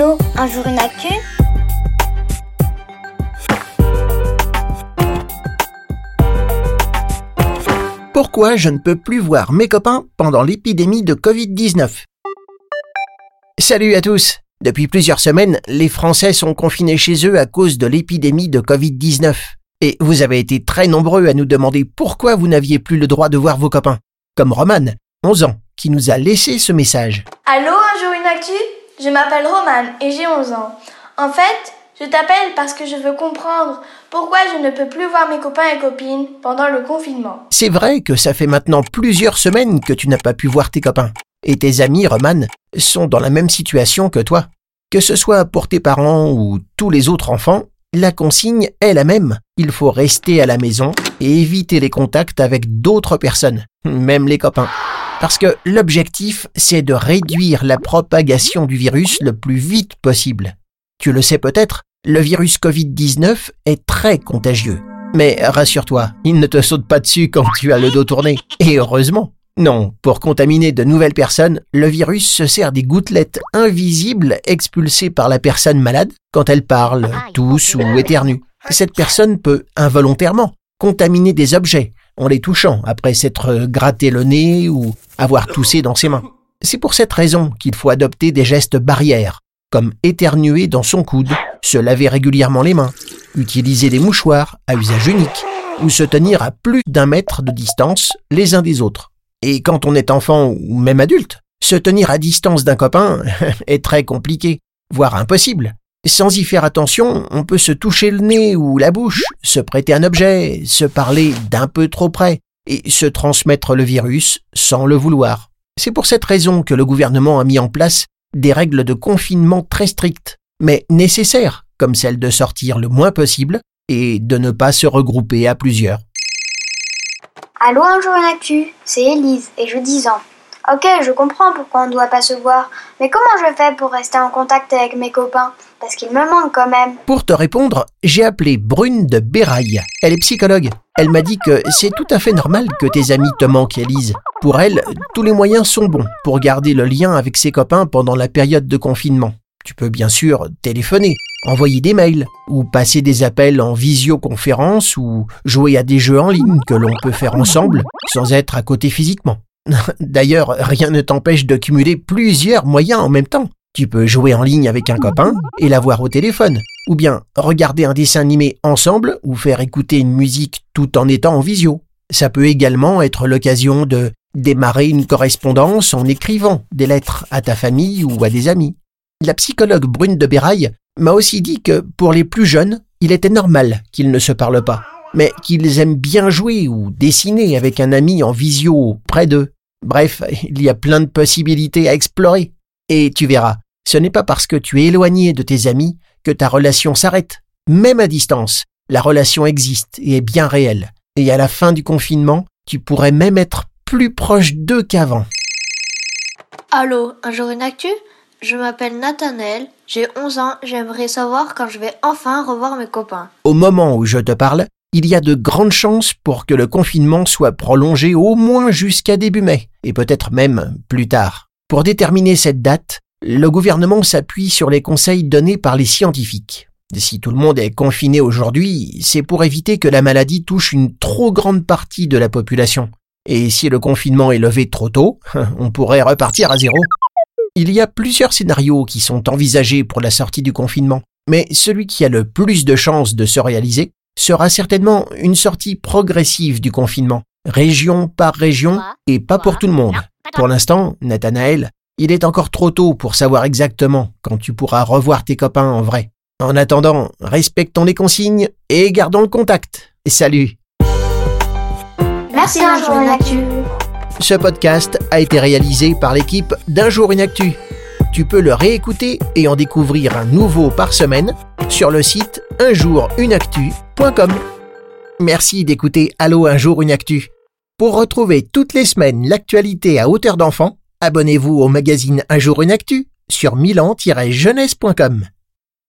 Allô, un jour une actu Pourquoi je ne peux plus voir mes copains pendant l'épidémie de Covid-19 Salut à tous Depuis plusieurs semaines, les Français sont confinés chez eux à cause de l'épidémie de Covid-19. Et vous avez été très nombreux à nous demander pourquoi vous n'aviez plus le droit de voir vos copains. Comme Roman, 11 ans, qui nous a laissé ce message. Allô, un jour une actu Je m'appelle Roman et j'ai 11 ans. En fait, je t'appelle parce que je veux comprendre pourquoi je ne peux plus voir mes copains et copines pendant le confinement. C'est vrai que ça fait maintenant plusieurs semaines que tu n'as pas pu voir tes copains. Et tes amis, Roman, sont dans la même situation que toi. Que ce soit pour tes parents ou tous les autres enfants, la consigne est la même. Il faut rester à la maison et éviter les contacts avec d'autres personnes, même les copains. Parce que l'objectif, c'est de réduire la propagation du virus le plus vite possible. Tu le sais peut-être, le virus Covid-19 est très contagieux. Mais rassure-toi, il ne te saute pas dessus quand tu as le dos tourné. Et heureusement. Non, pour contaminer de nouvelles personnes, le virus se sert des gouttelettes invisibles expulsées par la personne malade quand elle parle, tousse ou éternue. Cette personne peut involontairement contaminer des objets en les touchant après s'être gratté le nez ou avoir toussé dans ses mains. C'est pour cette raison qu'il faut adopter des gestes barrières, comme éternuer dans son coude, se laver régulièrement les mains, utiliser des mouchoirs à usage unique, ou se tenir à plus d'un mètre de distance les uns des autres. Et quand on est enfant ou même adulte, se tenir à distance d'un copain est très compliqué, voire impossible. Sans y faire attention, on peut se toucher le nez ou la bouche, se prêter un objet, se parler d'un peu trop près, et se transmettre le virus sans le vouloir. C'est pour cette raison que le gouvernement a mis en place des règles de confinement très strictes, mais nécessaires, comme celle de sortir le moins possible et de ne pas se regrouper à plusieurs. Allô, un jour une actu, c'est Élise et j'ai 10 ans. Ok, je comprends pourquoi on ne doit pas se voir, mais comment je fais pour rester en contact avec mes copains? Parce qu'ils me manquent quand même. Pour te répondre, j'ai appelé Brune de Béraille. Elle est psychologue. Elle m'a dit que c'est tout à fait normal que tes amis te manquent, Élise. Pour elle, tous les moyens sont bons pour garder le lien avec ses copains pendant la période de confinement. Tu peux bien sûr téléphoner, envoyer des mails, ou passer des appels en visioconférence, ou jouer à des jeux en ligne que l'on peut faire ensemble sans être à côté physiquement. D'ailleurs, rien ne t'empêche de cumuler plusieurs moyens en même temps. Tu peux jouer en ligne avec un copain et l'avoir au téléphone, ou bien regarder un dessin animé ensemble ou faire écouter une musique tout en étant en visio. Ça peut également être l'occasion de démarrer une correspondance en écrivant des lettres à ta famille ou à des amis. La psychologue Brune de Béraille m'a aussi dit que pour les plus jeunes, il était normal qu'ils ne se parlent pas, mais qu'ils aiment bien jouer ou dessiner avec un ami en visio près d'eux. Bref, il y a plein de possibilités à explorer. Et tu verras, ce n'est pas parce que tu es éloigné de tes amis que ta relation s'arrête. Même à distance, la relation existe et est bien réelle. Et à la fin du confinement, tu pourrais même être plus proche d'eux qu'avant. Allô, un jour une actu? Je m'appelle Nathanaël, j'ai 11 ans, j'aimerais savoir quand je vais enfin revoir mes copains. Au moment où je te parle, il y a de grandes chances pour que le confinement soit prolongé au moins jusqu'à début mai, et peut-être même plus tard. Pour déterminer cette date, le gouvernement s'appuie sur les conseils donnés par les scientifiques. Si tout le monde est confiné aujourd'hui, c'est pour éviter que la maladie touche une trop grande partie de la population. Et si le confinement est levé trop tôt, on pourrait repartir à zéro. Il y a plusieurs scénarios qui sont envisagés pour la sortie du confinement, mais celui qui a le plus de chances de se réaliser sera certainement une sortie progressive du confinement, région par région et pas pour tout le monde. Pour l'instant, Nathanaël, il est encore trop tôt pour savoir exactement quand tu pourras revoir tes copains en vrai. En attendant, respectons les consignes et gardons le contact. Salut Merci, un jour une actu. Ce podcast a été réalisé par l'équipe d'Un jour une actu. Tu peux le réécouter et en découvrir un nouveau par semaine sur le site unjourunactu.com. Merci d'écouter Allo un jour une actu. Pour retrouver toutes les semaines l'actualité à hauteur d'enfant, abonnez-vous au magazine Un jour une actu sur milan-jeunesse.com.